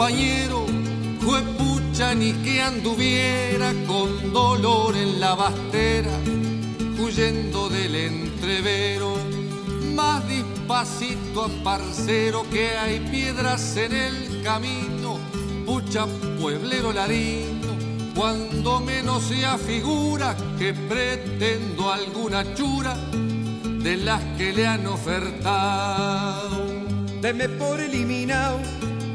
Compañero, fue pucha ni que anduviera con dolor en la bastera, huyendo del entrevero. Más despacito, parcero, que hay piedras en el camino, pucha pueblero ladino, cuando menos se afigura que pretendo alguna chura de las que le han ofertado. Deme por eliminado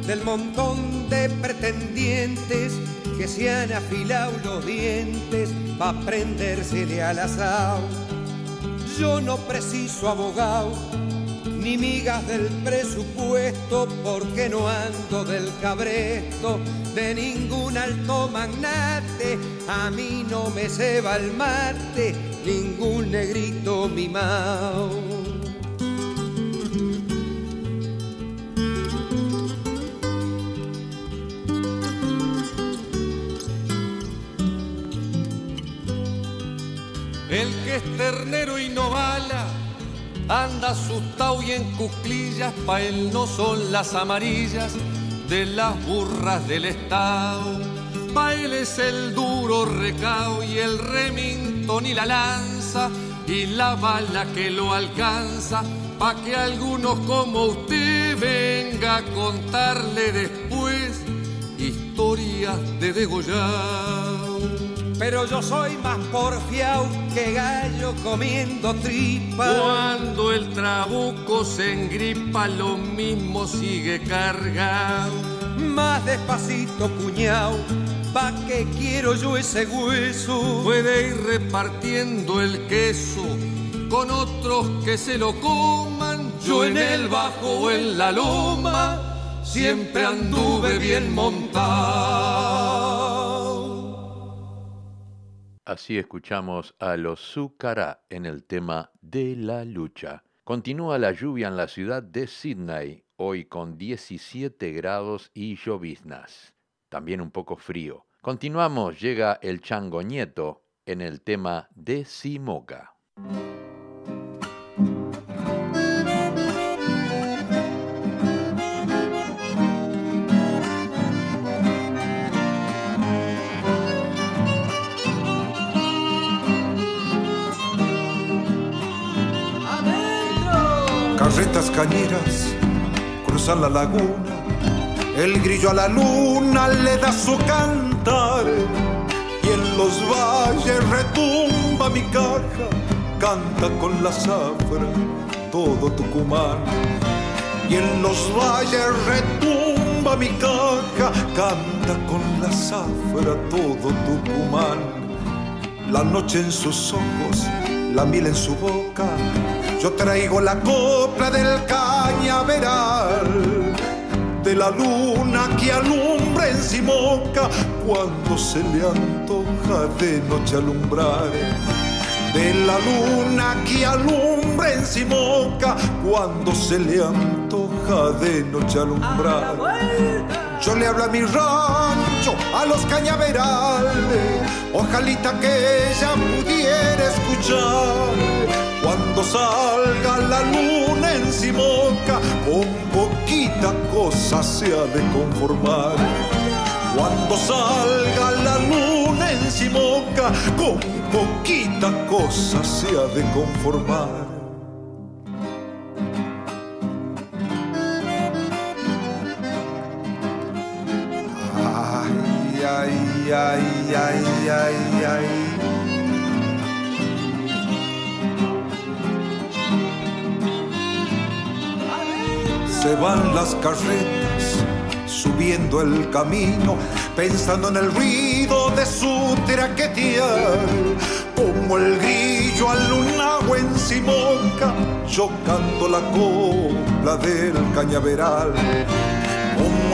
del montón de pretendientes que se han afilado los dientes pa' prendérsele al asado. Yo no preciso abogado ni migas del presupuesto porque no ando del cabresto de ningún alto magnate. A mí no me ceba el mate ningún negrito mimao. Es ternero y no bala, anda asustado y en cuclillas, pa' él no son las amarillas de las burras del Estado. Pa' él es el duro recao y el remintón y la lanza y la bala que lo alcanza, pa' que algunos como usted venga a contarle después historias de degollado. Pero yo soy más porfiao que gallo comiendo tripa. Cuando el trabuco se engripa, lo mismo sigue cargado. Más despacito, cuñao, pa' que quiero yo ese hueso. Puede ir repartiendo el queso con otros que se lo coman. Yo en el bajo o en la loma siempre anduve bien montado. Así escuchamos a los Zucará en el tema de la lucha. Continúa la lluvia en la ciudad de Sydney, hoy con 17 grados y lloviznas. También un poco frío. Continuamos, llega el changoñeto en el tema de Simoca. Carretas cañeras cruzan la laguna, el grillo a la luna le da su cantar y en los valles retumba mi caja, canta con la zafra todo Tucumán. Y en los valles retumba mi caja, canta con la zafra todo Tucumán. La noche en sus ojos, la miel en su boca, yo traigo la copla del cañaveral, de la luna que alumbra en Simoca cuando se le antoja de noche alumbrar. De la luna que alumbra en Simoca cuando se le antoja de noche alumbrar. Yo le hablo a mi rancho, a los cañaverales, ojalita que ella pudiera escuchar cuando salga la luna en Simoca, con poquita cosa se ha de conformar. Cuando salga la luna en Simoca, con poquita cosa se ha de conformar. Se van las carretas subiendo el camino, pensando en el ruido de su traquetear, como el grillo al lunagua en Simoca, chocando la copla del cañaveral.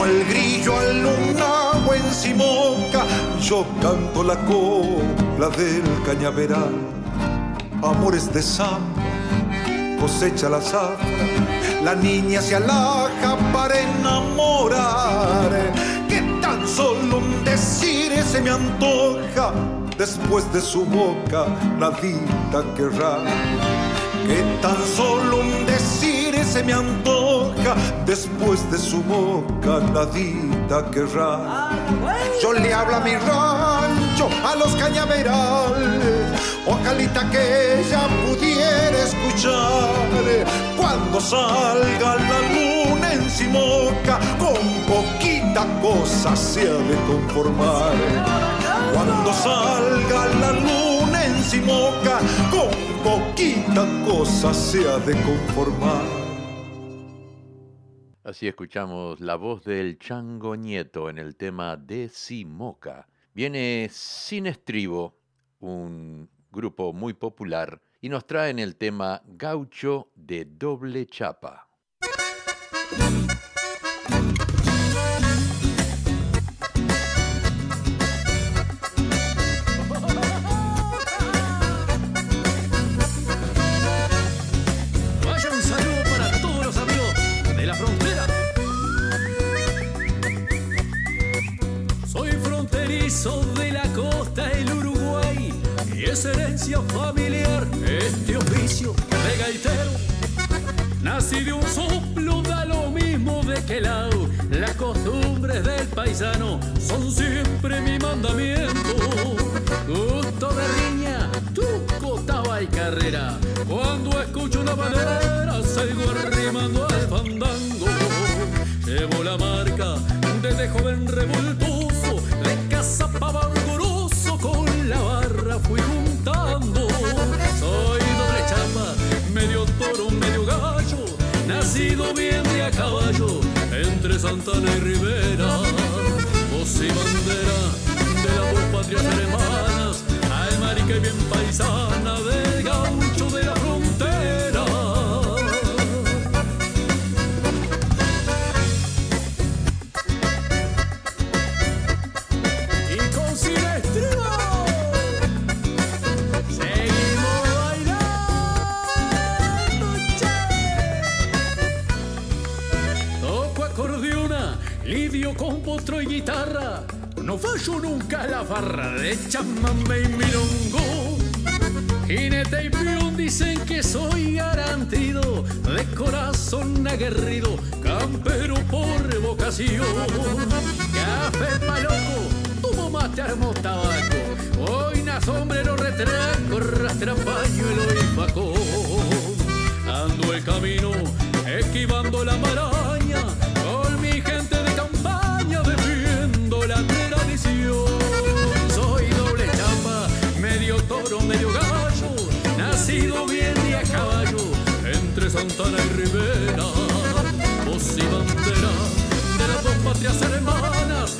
El grillo al lunagua en Simoca, chocando la copla del cañaveral. Amores de samba, cosecha la zafra la niña se alaja para enamorar. Que tan solo un decir se me antoja, después de su boca nadita querrá. Que tan solo un decir se me antoja, después de su boca nadita querrá. Yo le hablo a mi rancho, a los cañaverales, ojalita que ella pudiera escuchar cuando salga la luna en Simoca, con poquita cosa se ha de conformar. Cuando salga la luna en Simoca, con poquita cosa se ha de conformar. Así escuchamos la voz del Chango Nieto en el tema de Simoca. Viene Sin Estribo, un grupo muy popular, y nos traen el tema Gaucho de doble chapa. Herencia familiar este oficio de gaitero. Nací de un soplo, da lo mismo de que lado. Las costumbres del paisano son siempre mi mandamiento. Gusto de riña, tu cotaba y carrera. Cuando escucho una bandera, salgo arrimando al fandango. Llevo la marca desde joven revoltoso nacido bien de a caballo, entre Santana y Rivera. Voz y bandera de las dos patrias hermanas, al marica y bien paisana del fallo nunca la farra de chamambe y milongo. Jinete y peón dicen que soy garantido, de corazón aguerrido, campero por vocación. Café paloco, tuvo mate armo tabaco, boina, sombrero, retraco, rastra pañuelo y facón. Ando el camino, esquivando la maraña, con mi gente de soy Santana y Rivera. Voz y bandera de las dos patrias hermanas,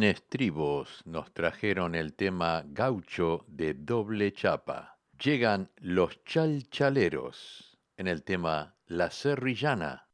Sin estribos nos trajeron el tema gaucho de doble chapa. Llegan los chalchaleros en el tema La Serrillana.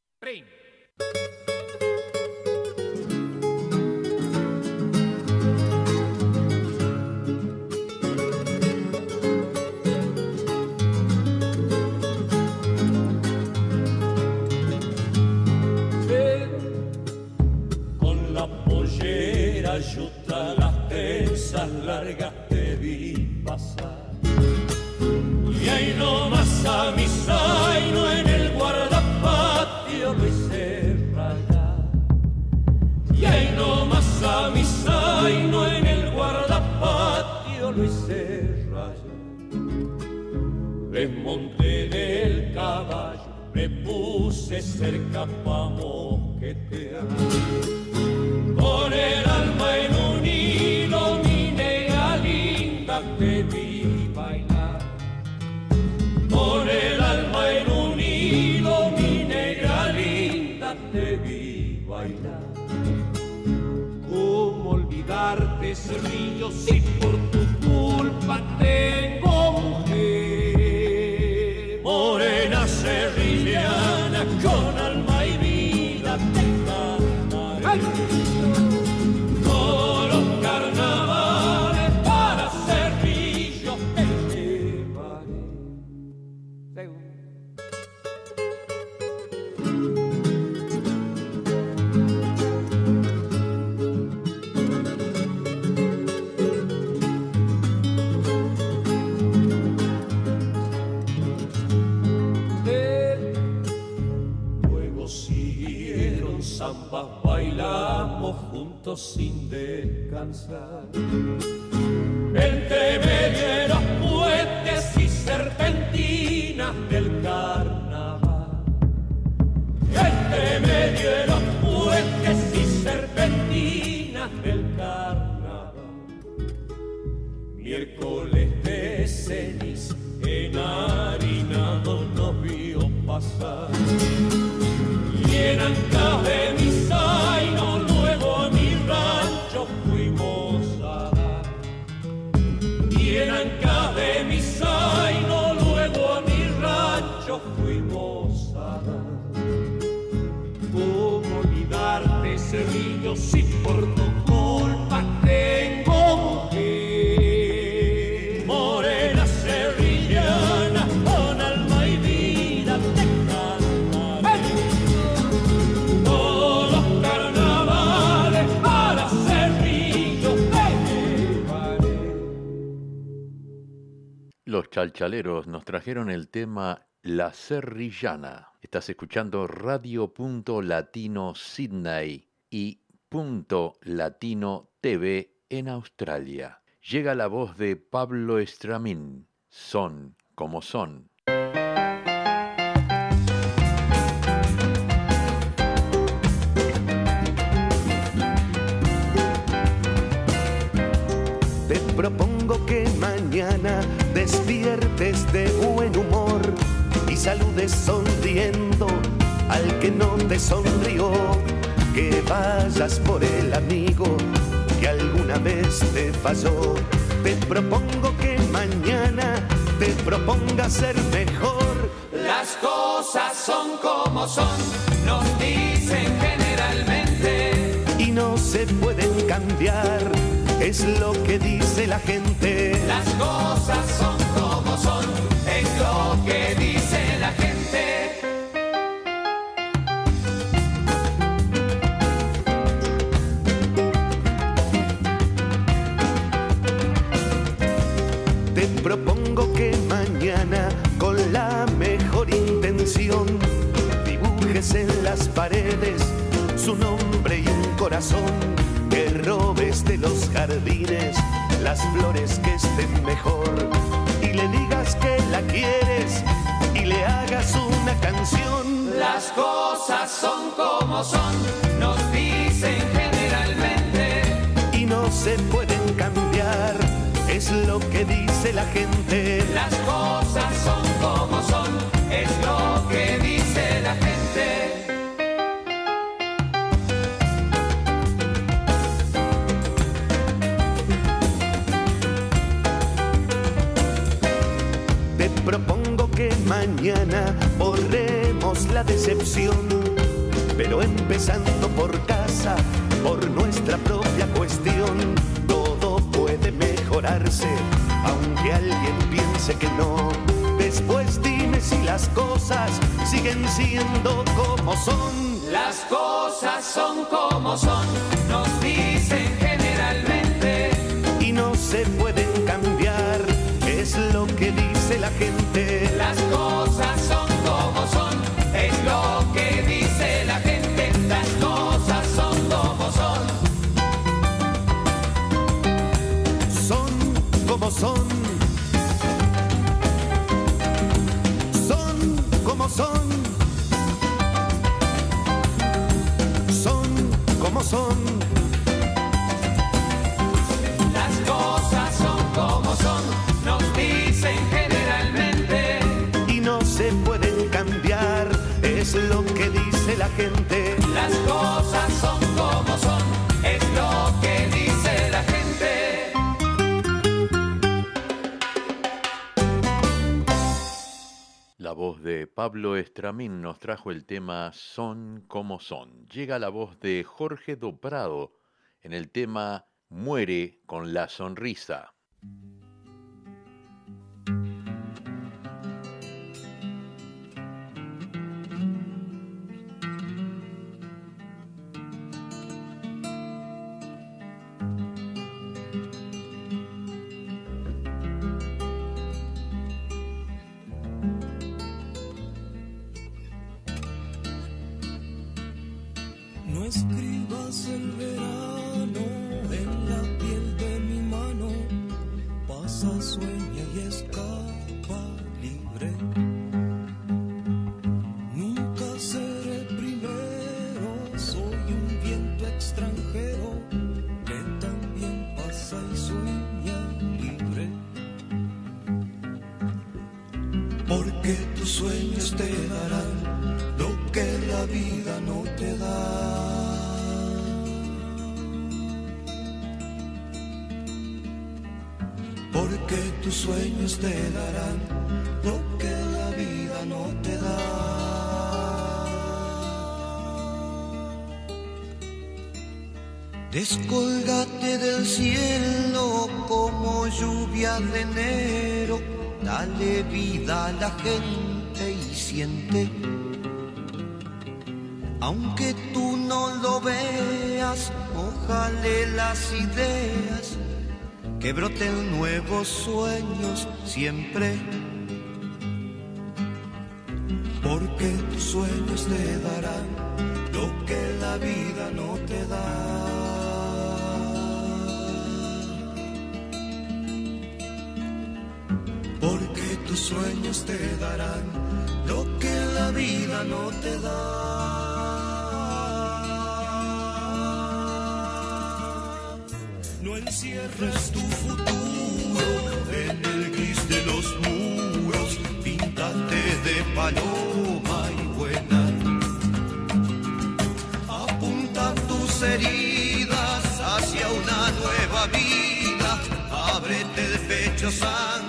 Pasar. Y ahí nomás a mi zaino en el guardapatio lo hice rayar. Y ahí nomás a mi zaino en el guardapatio lo hice rayar. desmonté del caballo, me puse cerca pa' mosquetear. ¿Cómo olvidarte, cerrillo, si por tu culpa tengo mujer? Morena serrillana, con alma y vida te cantaré. Amstel. Los chalchaleros nos trajeron el tema La Serrillana. Estás escuchando Radio Punto Latino Sydney y Punto Latino TV en Australia. Llega la voz de Pablo Estramín. Son como son. Y saludes sonriendo al que no te sonrió. Que vayas por el amigo que alguna vez te falló. Te propongo que mañana te proponga ser mejor. Las cosas son como son, nos dicen generalmente. y no se pueden cambiar. Es lo que dice la gente. Las cosas son como son, es lo que dice su nombre y un corazón. Que robes de los jardines las flores que estén mejor. Y le digas que la quieres y le hagas una canción. Las cosas son como son, nos dicen generalmente. y no se pueden cambiar. Es lo que dice la gente. Las cosas son como son, es lo que dice mañana borremos la decepción, pero empezando por casa, por nuestra propia cuestión, todo puede mejorarse, aunque alguien piense que no. Después dime si las cosas siguen siendo como son. Las cosas son como son, nos dicen generalmente. y no se pueden dice la gente. Las cosas son como son, es lo que dice la gente. Las cosas son como son. Son como son. como son. Son como son. Las cosas son como son, nos dicen generalmente. Gente. Las cosas son como son, es lo que dice la gente. La voz de Pablo Estramín nos trajo el tema Son como son. Llega la voz de Jorge Doprado en el tema Muere con la sonrisa. Escribas el verano en la piel de mi mano, pasa, sueña y escapa sueños te darán lo que la vida no te da. Descolgate del cielo como lluvia de enero, dale vida a la gente y siente. Aunque tú no lo veas, ojalá las ideas que broten nuevos sueños siempre. Heridas hacia una nueva vida, ábrete el pecho, sangra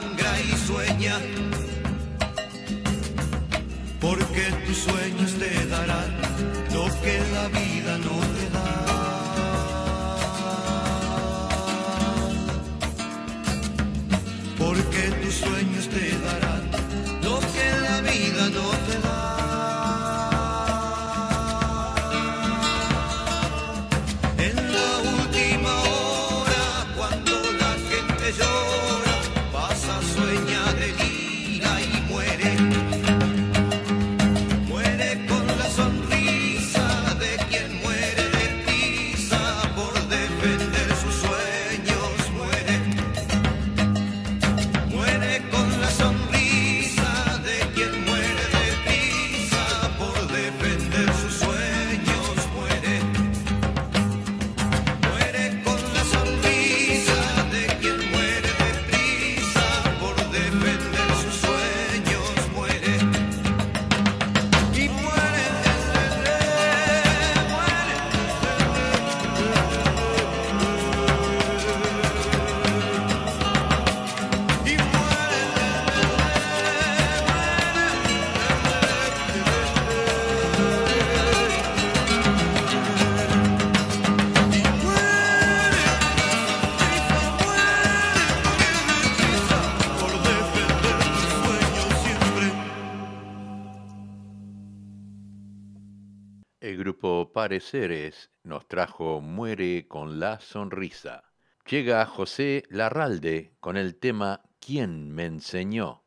Pareceres nos trajo Muere con la sonrisa. Llega José Larralde con el tema ¿Quién me enseñó?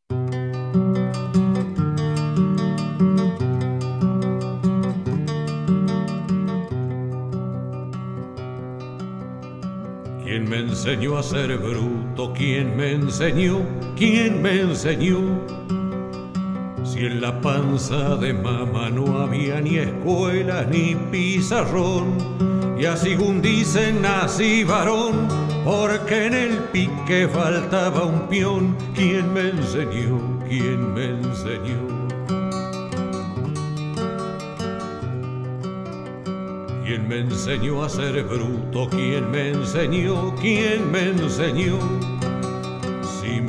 ¿Quién me enseñó a ser bruto? ¿Quién me enseñó? ¿Quién me enseñó? Si en la panza de mamá no había ni escuela ni pizarrón, y así según dicen nací varón, porque en el pique faltaba un peón. ¿Quién me enseñó? ¿Quién me enseñó? ¿Quién me enseñó a ser bruto? ¿Quién me enseñó? ¿Quién me enseñó?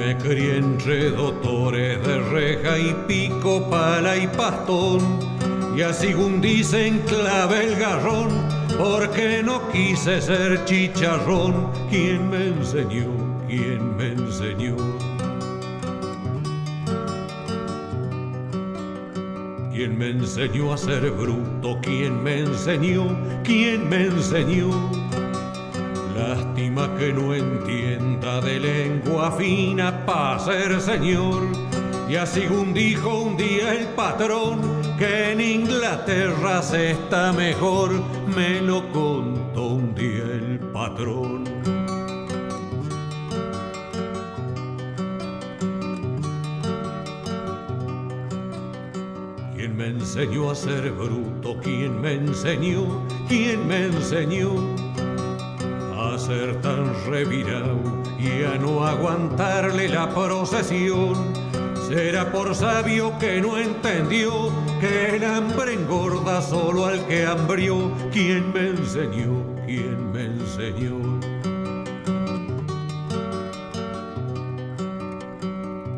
Me crié entre doctores de reja y pico, pala y pastón, y así según dicen clave el garrón, porque no quise ser chicharrón. ¿Quién me enseñó? ¿Quién me enseñó? ¿Quién me enseñó a ser bruto? ¿Quién me enseñó? ¿Quién me enseñó? Lástima que no entienda de lengua fina para ser señor. Y así un dijo un día el patrón que en Inglaterra se está mejor, me lo contó un día el patrón. ¿Quién me enseñó a ser bruto? ¿Quién me enseñó? ¿Quién me enseñó a ser tan revirado y a no aguantarle la procesión? Será por sabio que no entendió que el hambre engorda solo al que hambrió. ¿Quién me enseñó? ¿Quién me enseñó?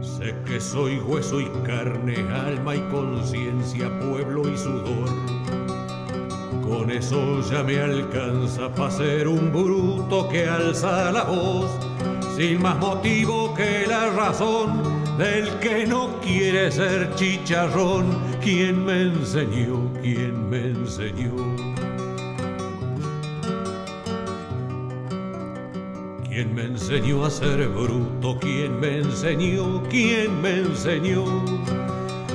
Sé que soy hueso y carne, alma y conciencia, pueblo y sudor. Con eso ya me alcanza para ser un bruto que alza la voz, sin más motivo que la razón del que no quiere ser chicharrón. ¿Quién me enseñó? ¿Quién me enseñó? ¿Quién me enseñó a ser bruto? ¿Quién me enseñó? ¿Quién me enseñó?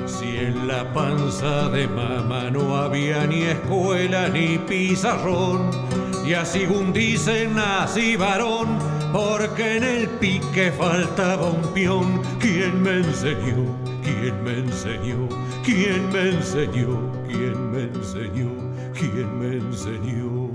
Si en la panza de mamá no había ni escuela ni pizarrón, y así un dicen nací varón, porque en el pique faltaba un peón. ¿Quién me enseñó? ¿Quién me enseñó? ¿Quién me enseñó? ¿Quién me enseñó? ¿Quién me enseñó?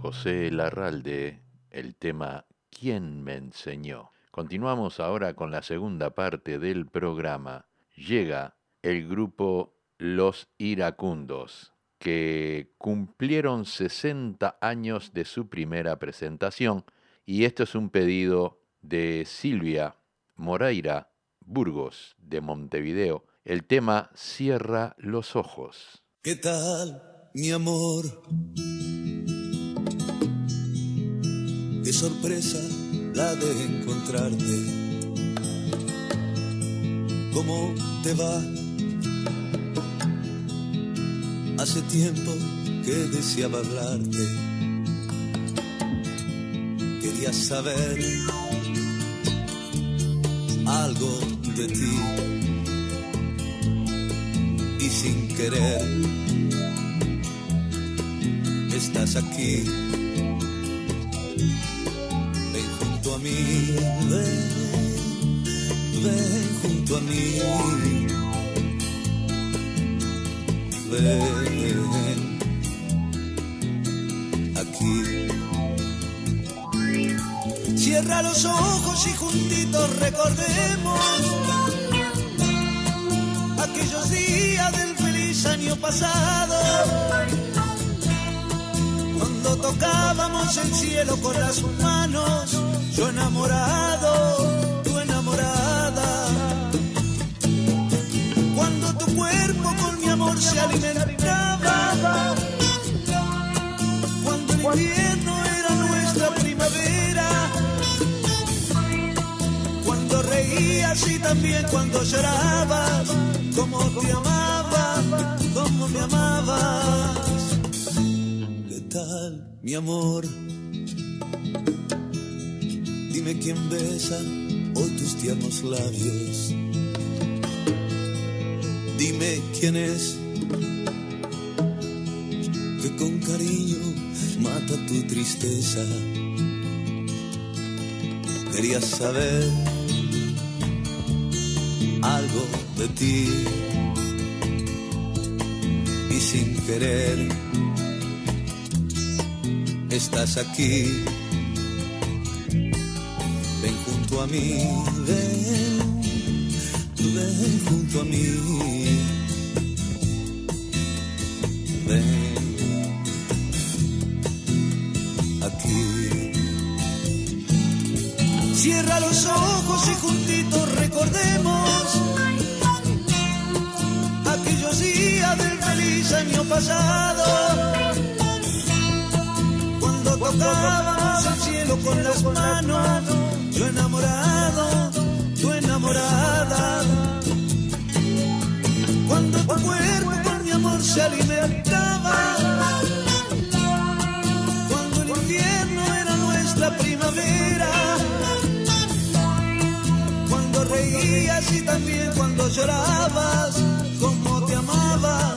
José Larralde, el tema ¿Quién me enseñó? Continuamos ahora con la segunda parte del programa. Llega el grupo Los Iracundos, que cumplieron 60 años de su primera presentación y esto es un pedido de Silvia Moreira Burgos de Montevideo. El tema Cierra los ojos. ¿Qué tal, mi amor? Qué sorpresa la de encontrarte. ¿Cómo te va? Hace tiempo que deseaba hablarte. Quería saber algo de ti. Y sin querer, estás aquí. Ven junto a mí, ven, ven junto a mí. Los ojos y juntitos recordemos aquellos días del feliz año pasado, cuando tocábamos el cielo con las manos, yo enamorado, tú enamorada, cuando tu cuerpo con mi amor se alimentaba, y también cuando llorabas, como te amaba, como me amabas. ¿Qué tal, mi amor? Dime quién besa hoy tus tiernos labios. Dime quién es que con cariño mata tu tristeza. Quería saber ti. Y sin querer, estás aquí. Ven junto a mí, ven, ven junto a mí. Ven. Cierra los ojos y juntitos recordemos año pasado. Cuando tocábamos el cielo con las manos, yo enamorado, tú enamorada. Cuando tu cuerpo con mi amor se alimentaba. Cuando el invierno era nuestra primavera. Cuando reías y también cuando llorabas. Como te amaba,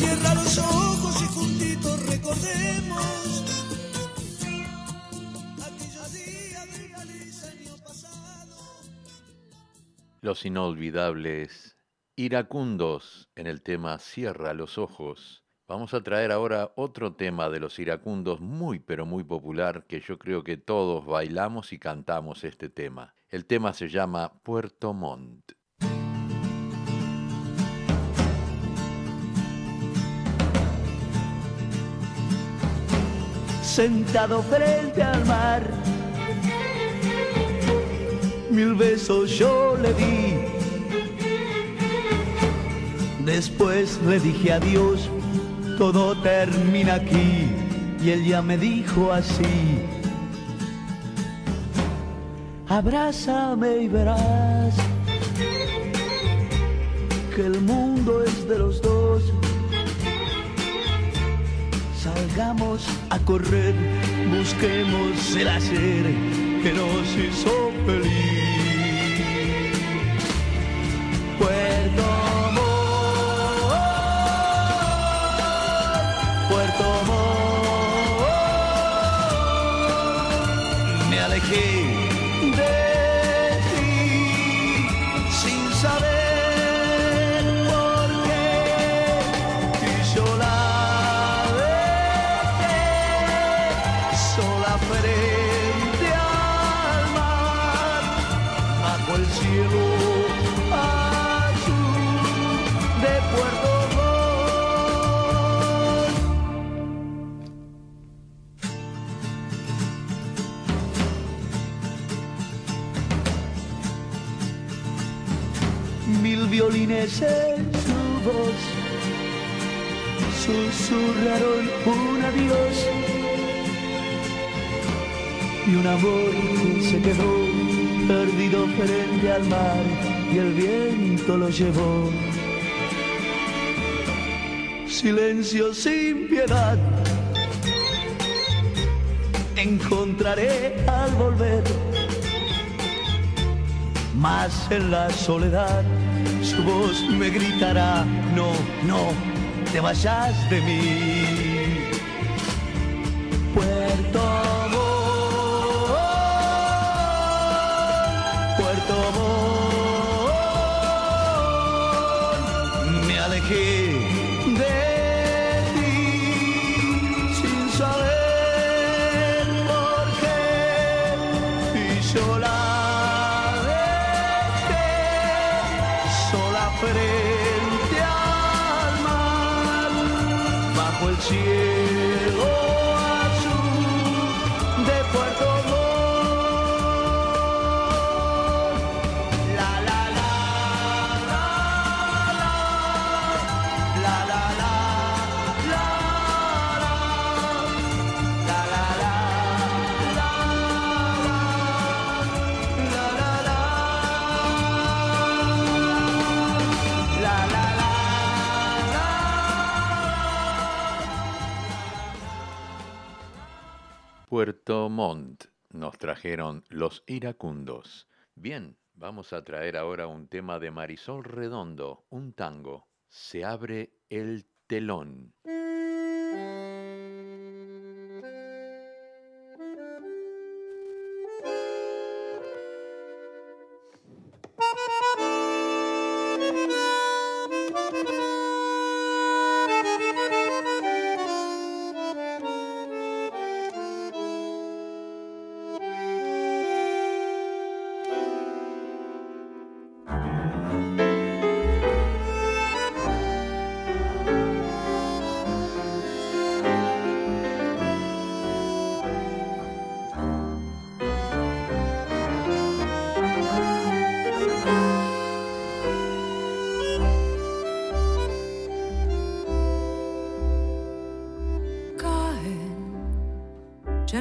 Cierra los ojos y juntitos recordemos. Los inolvidables iracundos en el tema Cierra los ojos. Vamos a traer ahora otro tema de los iracundos muy pero muy popular que yo creo que todos bailamos y cantamos este tema. El tema se llama Puerto Montt. Sentado frente al mar. Mil besos yo le di. Después le dije adiós, todo termina aquí. Y él ya me dijo así. Abrázame y verás que el mundo es de los dos. Salgamos a correr, busquemos el hacer que nos hizo feliz. En su voz susurraron un adiós y un amor que se quedó perdido frente al mar y el viento lo llevó. Silencio sin piedad. Encontraré al volver más en la soledad voz me gritará, no, no, te vayas de mí. Puerto Puerto Montt nos trajeron los iracundos. Bien, vamos a traer ahora un tema de Marisol Redondo, un tango. Se abre el telón.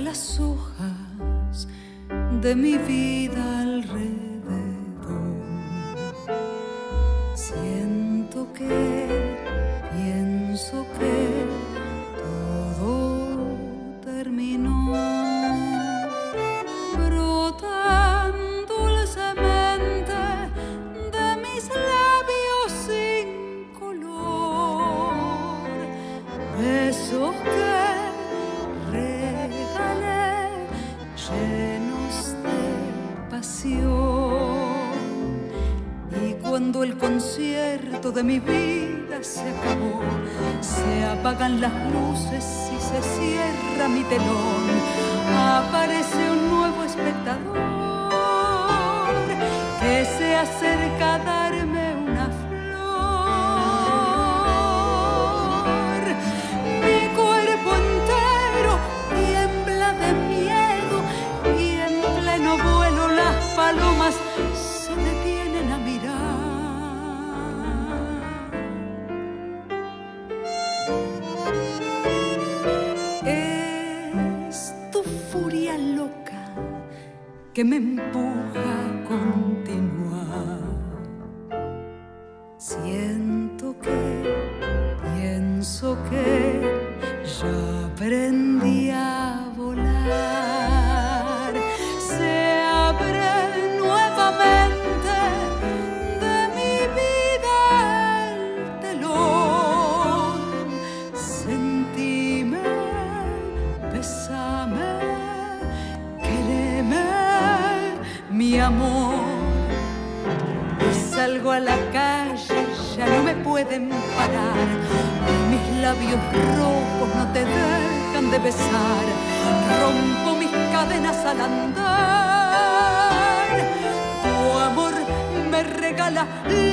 Las hojas de mi vida la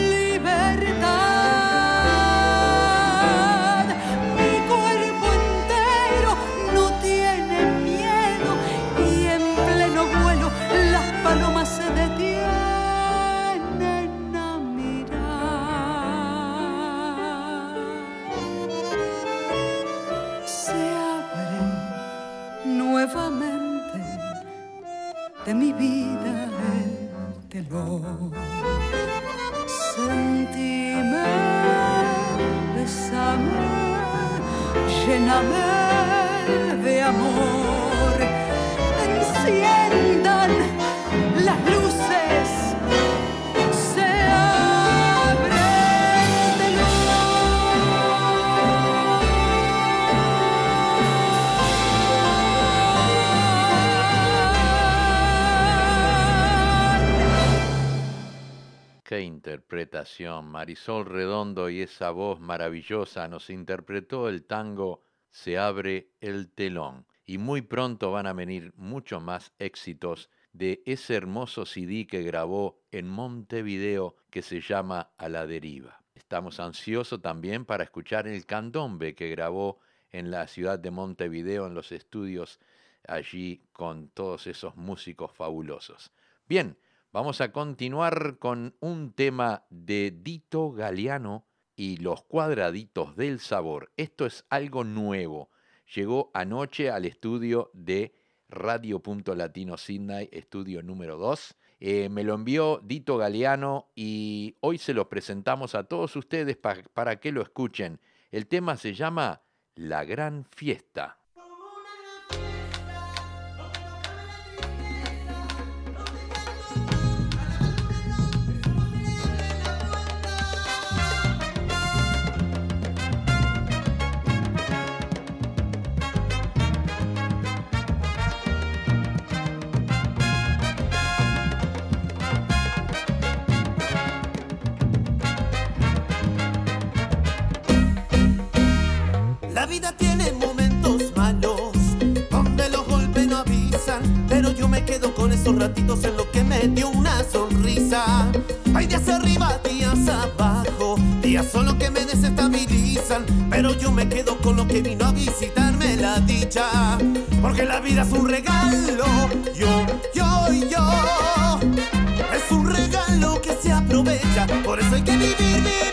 Marisol Redondo y esa voz maravillosa nos interpretó el tango Se abre el telón. Y muy pronto van a venir muchos más éxitos de ese hermoso CD que grabó en Montevideo que se llama A la deriva. Estamos ansiosos también para escuchar el candombe que grabó en la ciudad de Montevideo en los estudios allí con todos esos músicos fabulosos. Bien, Vamos a continuar con un tema de Dito Galeano y los cuadraditos del sabor. Esto es algo nuevo. Llegó anoche al estudio de Radio Punto Latino Sydney, estudio número 2. Eh, me lo envió Dito Galeano y hoy se lo presentamos a todos ustedes pa- para que lo escuchen. El tema se llama La Gran Fiesta. En los que me una sonrisa. Hay días arriba, días abajo, días solo que me desestabilizan, pero yo me quedo con lo que vino a visitarme la dicha, porque la vida es un regalo. Yo, yo yo. Es un regalo que se aprovecha, por eso hay que vivir,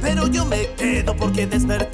pero yo me quedo porque desperté.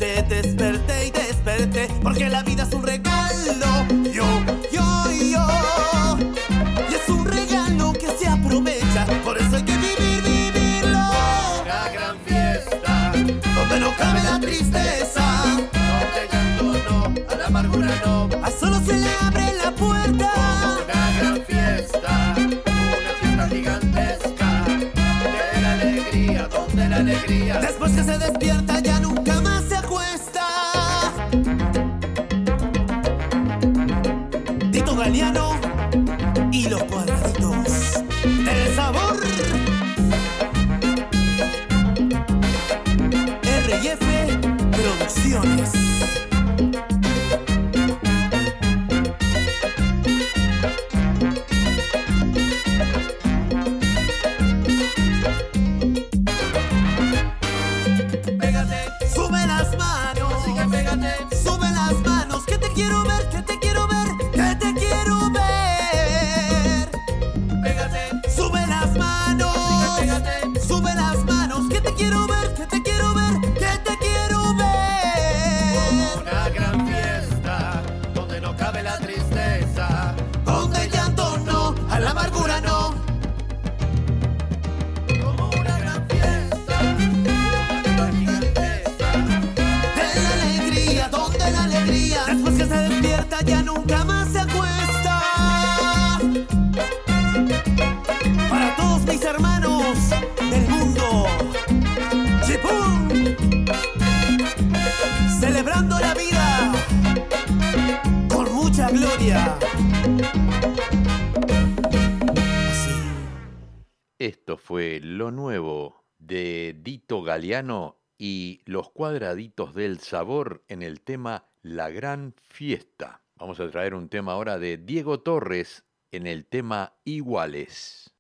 fue lo nuevo de Dito Galeano y los cuadraditos del sabor en el tema La Gran Fiesta. Vamos a traer un tema ahora de Diego Torres en el tema Iguales.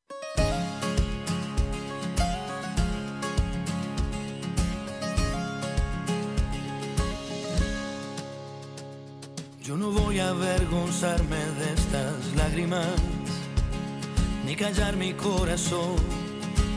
Yo no voy a avergonzarme de estas lágrimas, ni callar mi corazón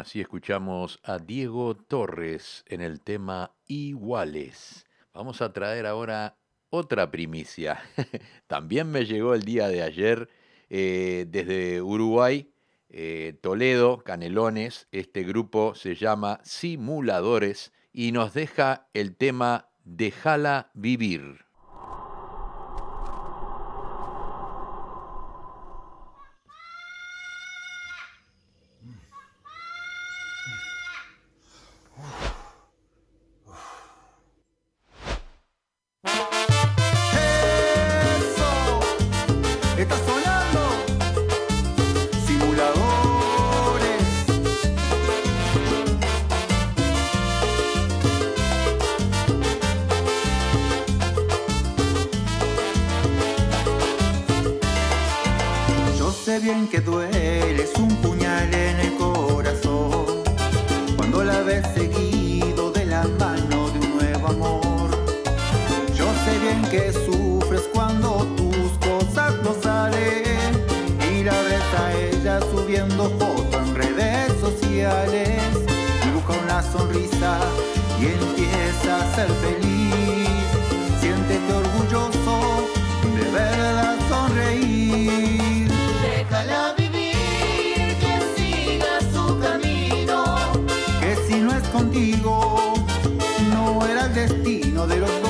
Así escuchamos a Diego Torres en el tema Iguales. Vamos a traer ahora otra primicia. También me llegó el día de ayer eh, desde Uruguay, eh, Toledo, Canelones. Este grupo se llama Simuladores y nos deja el tema Déjala vivir. bien que duele, es un puñal en el corazón. Cuando la ves seguido de la mano de un nuevo amor. Yo sé bien que sufres cuando tus cosas no salen. Y la ves a ella subiendo fotos en redes sociales. Dibuja una sonrisa y empieza a ser feliz. Siéntete orgulloso de verla sonreír. Déjala vivir, que siga su camino. Que si no es contigo, no era el destino de los dos.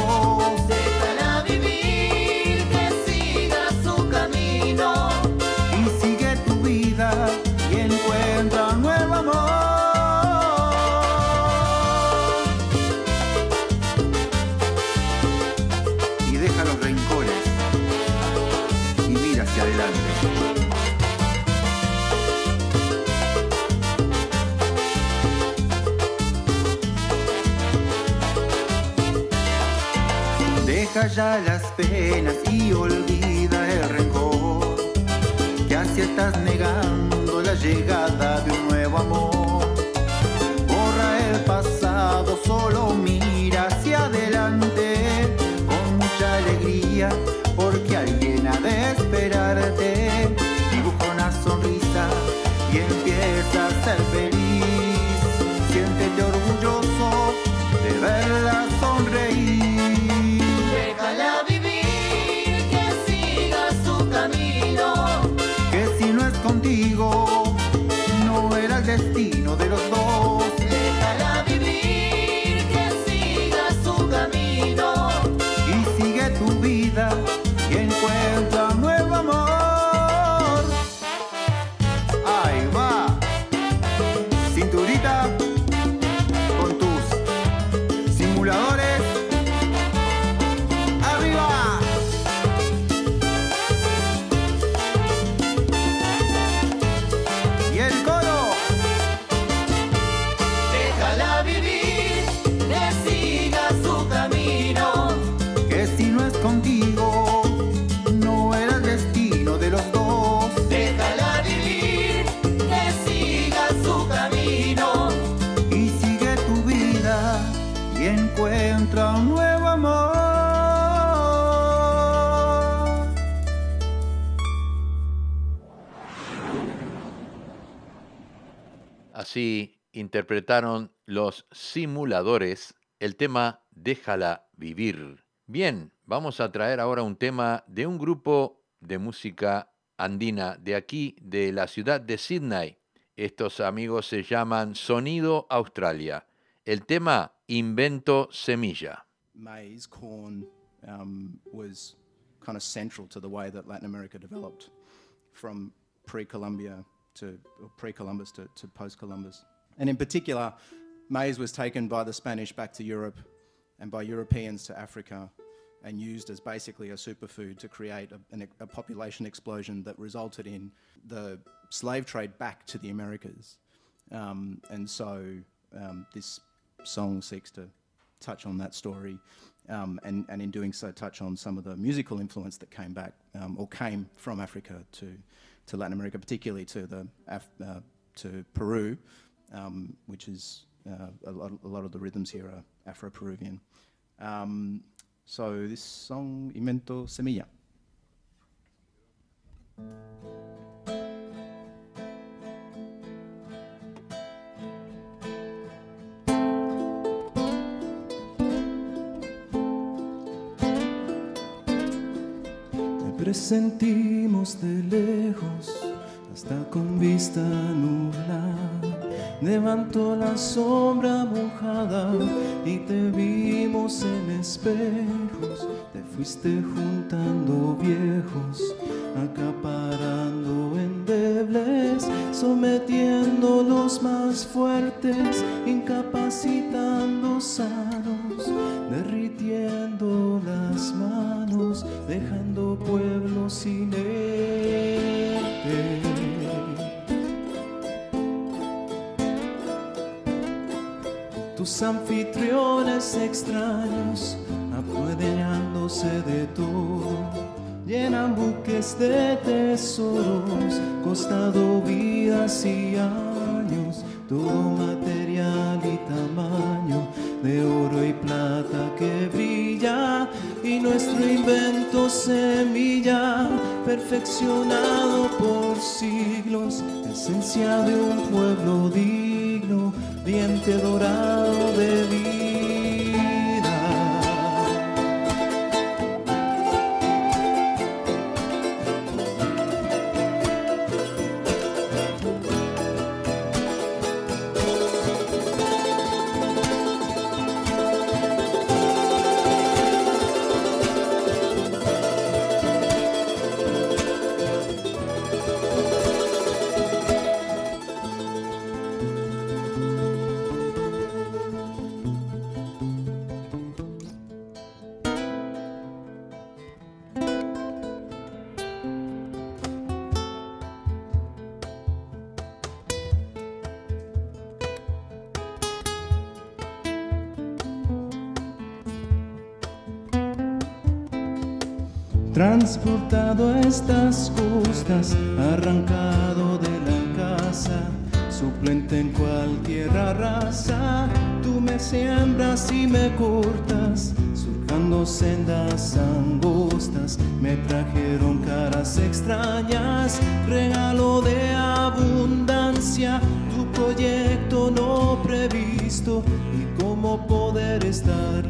calla las penas y olvida el rencor. Que así estás negando la llegada de un nuevo amor. Borra el pasado, solo mira hacia adelante con mucha alegría, porque alguien ha de esperarte. Dibuja una sonrisa y empieza a ser feliz. Siéntete orgulloso de verla amigos. Interpretaron los simuladores el tema Déjala vivir. Bien, vamos a traer ahora un tema de un grupo de música andina de aquí, de la ciudad de Sydney. Estos amigos se llaman Sonido Australia. El tema Invento Semilla. Corn, um, was kind of central to the way that Latin America developed from pre-Columbia to pre-Columbus to, to post-Columbus. And in particular, maize was taken by the Spanish back to Europe and by Europeans to Africa and used as basically a superfood to create a, a, population explosion that resulted in the slave trade back to the Americas. Um, and so um, this song seeks to touch on that story um, and, and in doing so touch on some of the musical influence that came back um, or came from Africa to, to Latin America, particularly to, the Af uh, to Peru, um, which is uh, a, lot, a, lot, of the rhythms here are Afro-Peruvian. Um, so this song, Invento Semilla. Presentimos de lejos hasta con vista nublada Levantó la sombra mojada y te vimos en espejos. Te fuiste juntando viejos, acaparando endebles, sometiendo los más fuertes, incapacitando sanos, derritiendo las manos, dejando pueblos inertes. Tus anfitriones extraños, apoderándose de todo, llenan buques de tesoros, costado vidas y años, todo material y tamaño, de oro y plata que brilla, y nuestro invento semilla, perfeccionado por siglos, esencia de un pueblo digno diente dorado de vida. Transportado estas costas, arrancado de la casa, suplente en cual tierra rasa, tú me siembras y me cortas, surcando sendas angostas, me trajeron caras extrañas, regalo de abundancia, tu proyecto no previsto y cómo poder estar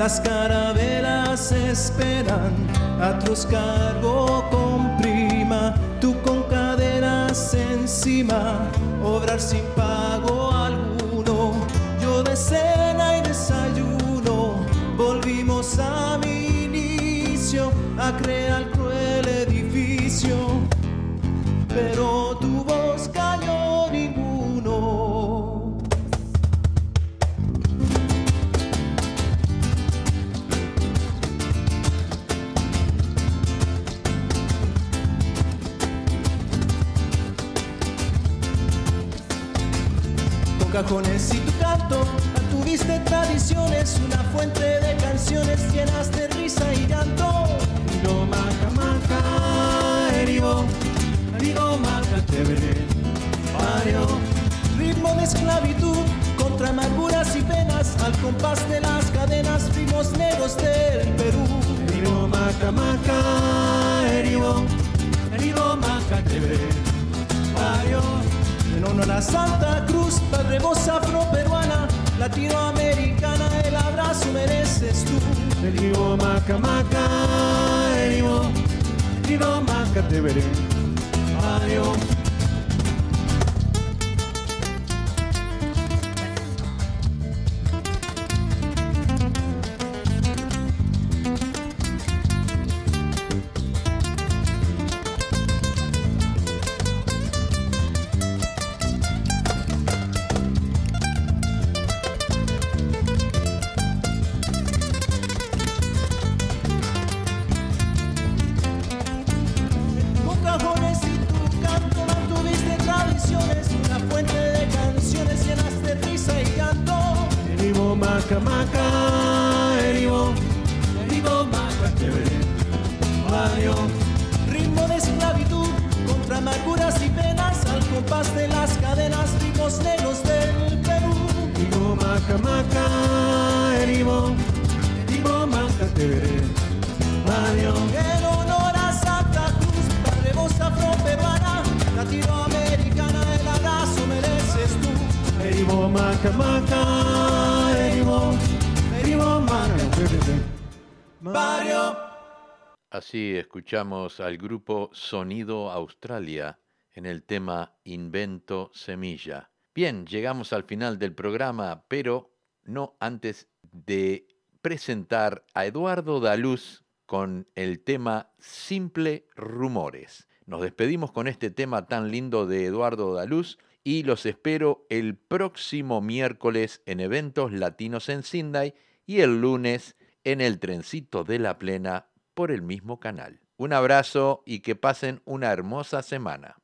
las carabelas esperan, atroz cargo comprima, tú con cadenas encima, obrar sin pago alguno, yo de cena y desayuno, volvimos a mi inicio, a crear cruel edificio, pero Eribo maca, eribo, eribo maca te veré, pario. En honor a Santa Cruz, padre voz afroperuana, latinoamericana, el abrazo mereces tú. El Ivo Maca Maca, el Ivo, Ivo Maca de las cadenas negros del Perú. Digo maca maca, erimo, digo maca mario. El honor a Santa Cruz, padre voz afroperuana, latinoamericana, el abrazo mereces tú. Erimo maca maca, erimo, erimo maca mario. Así escuchamos al grupo Sonido Australia en el tema Invento Semilla. Bien, llegamos al final del programa, pero no antes de presentar a Eduardo Daluz con el tema Simple Rumores. Nos despedimos con este tema tan lindo de Eduardo Daluz y los espero el próximo miércoles en eventos latinos en Sydney y el lunes en el trencito de la plena por el mismo canal. Un abrazo y que pasen una hermosa semana.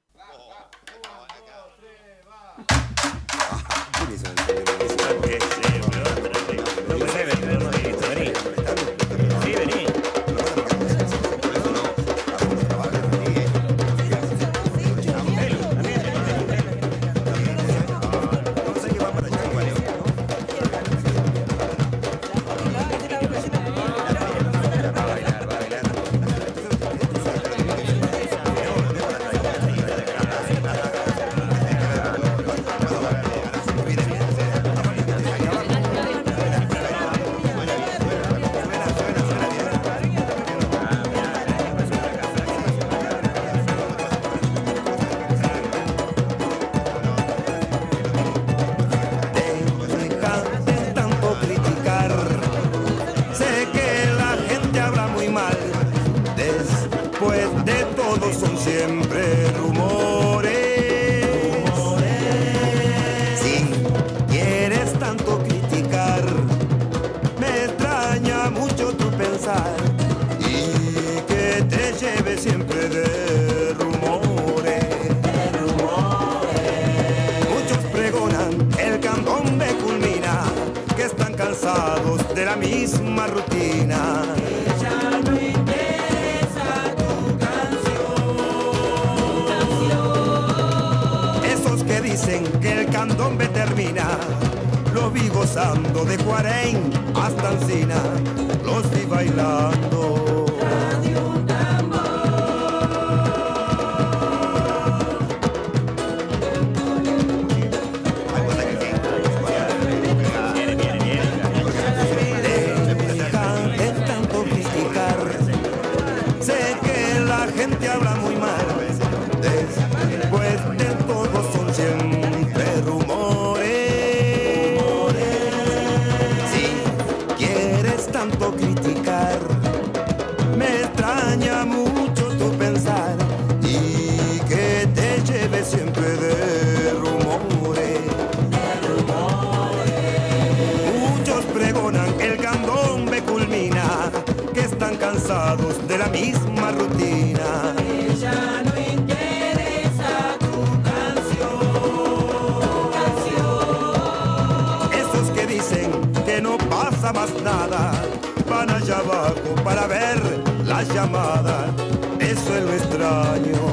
De la misma rutina. Ya no interesa tu canción. Esos que dicen que el candombe termina, lo vi gozando de Cuarén hasta Encina, los vi bailando. De la misma rutina. Ya no interesa tu canción. Esos que dicen que no pasa más nada, van allá abajo para ver la llamada. Eso es lo extraño.